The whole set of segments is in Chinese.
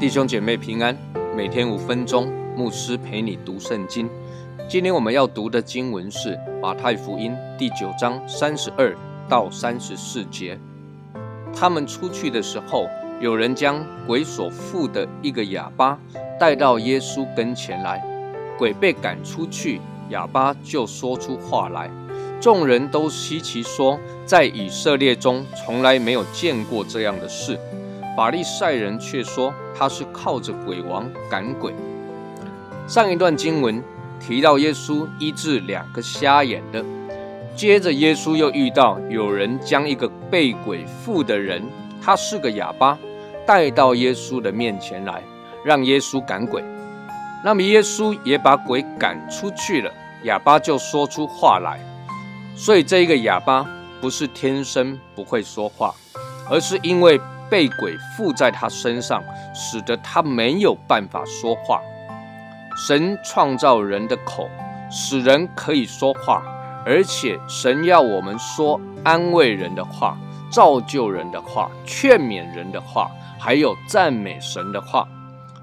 弟兄姐妹平安，每天五分钟，牧师陪你读圣经。今天我们要读的经文是马太福音第九章三十二到三十四节。他们出去的时候，有人将鬼所附的一个哑巴带到耶稣跟前来，鬼被赶出去，哑巴就说出话来。众人都稀奇说，在以色列中从来没有见过这样的事。法利赛人却说他是靠着鬼王赶鬼。上一段经文提到耶稣医治两个瞎眼的，接着耶稣又遇到有人将一个被鬼附的人，他是个哑巴，带到耶稣的面前来，让耶稣赶鬼。那么耶稣也把鬼赶出去了，哑巴就说出话来。所以这一个哑巴不是天生不会说话，而是因为。被鬼附在他身上，使得他没有办法说话。神创造人的口，使人可以说话，而且神要我们说安慰人的话、造就人的话、劝勉人的话，还有赞美神的话。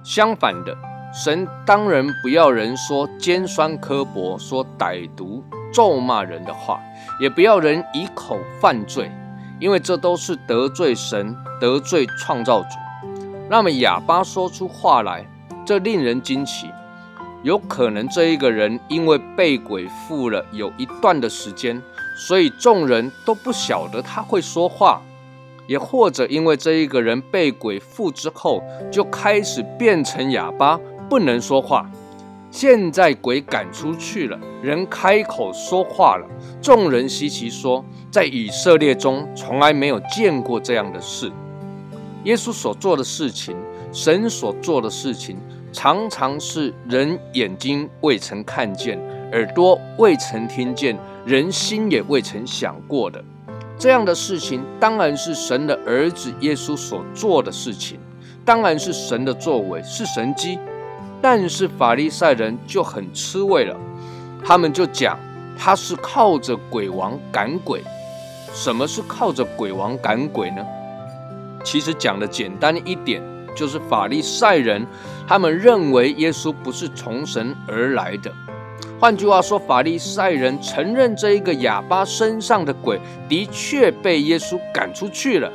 相反的，神当然不要人说尖酸刻薄、说歹毒、咒骂人的话，也不要人以口犯罪。因为这都是得罪神、得罪创造主。那么哑巴说出话来，这令人惊奇。有可能这一个人因为被鬼附了有一段的时间，所以众人都不晓得他会说话；也或者因为这一个人被鬼附之后，就开始变成哑巴，不能说话。现在鬼赶出去了，人开口说话了。众人稀奇说，在以色列中从来没有见过这样的事。耶稣所做的事情，神所做的事情，常常是人眼睛未曾看见，耳朵未曾听见，人心也未曾想过的。这样的事情，当然是神的儿子耶稣所做的事情，当然是神的作为，是神机。但是法利赛人就很吃味了，他们就讲他是靠着鬼王赶鬼。什么是靠着鬼王赶鬼呢？其实讲的简单一点，就是法利赛人他们认为耶稣不是从神而来的。换句话说，法利赛人承认这一个哑巴身上的鬼的确被耶稣赶出去了。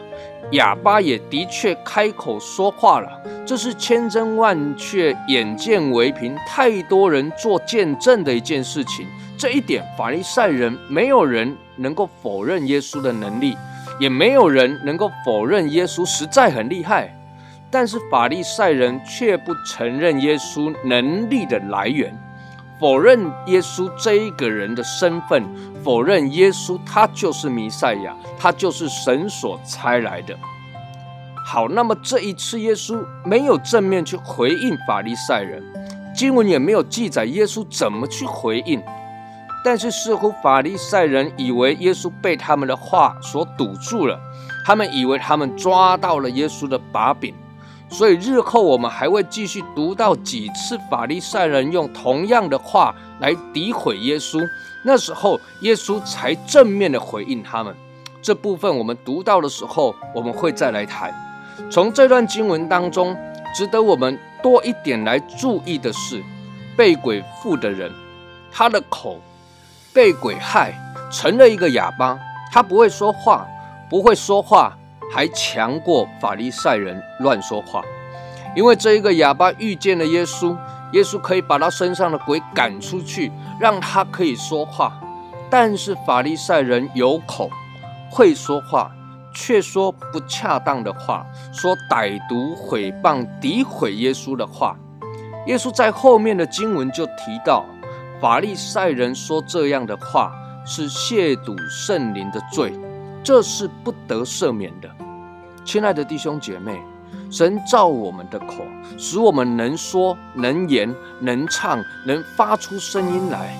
哑巴也的确开口说话了，这是千真万确、眼见为凭、太多人做见证的一件事情。这一点，法利赛人没有人能够否认耶稣的能力，也没有人能够否认耶稣实在很厉害。但是法利赛人却不承认耶稣能力的来源。否认耶稣这一个人的身份，否认耶稣他就是弥赛亚，他就是神所差来的。好，那么这一次耶稣没有正面去回应法利赛人，经文也没有记载耶稣怎么去回应。但是似乎法利赛人以为耶稣被他们的话所堵住了，他们以为他们抓到了耶稣的把柄。所以日后我们还会继续读到几次法利赛人用同样的话来诋毁耶稣，那时候耶稣才正面的回应他们。这部分我们读到的时候，我们会再来谈。从这段经文当中，值得我们多一点来注意的是，被鬼附的人，他的口被鬼害成了一个哑巴，他不会说话，不会说话。还强过法利赛人乱说话，因为这一个哑巴遇见了耶稣，耶稣可以把他身上的鬼赶出去，让他可以说话。但是法利赛人有口会说话，却说不恰当的话，说歹毒、毁谤、诋毁耶稣的话。耶稣在后面的经文就提到，法利赛人说这样的话是亵渎圣灵的罪。这是不得赦免的，亲爱的弟兄姐妹，神造我们的口，使我们能说、能言、能唱、能发出声音来。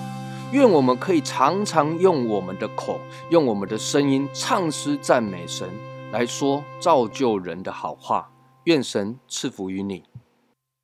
愿我们可以常常用我们的口，用我们的声音唱诗赞美神，来说造就人的好话。愿神赐福于你。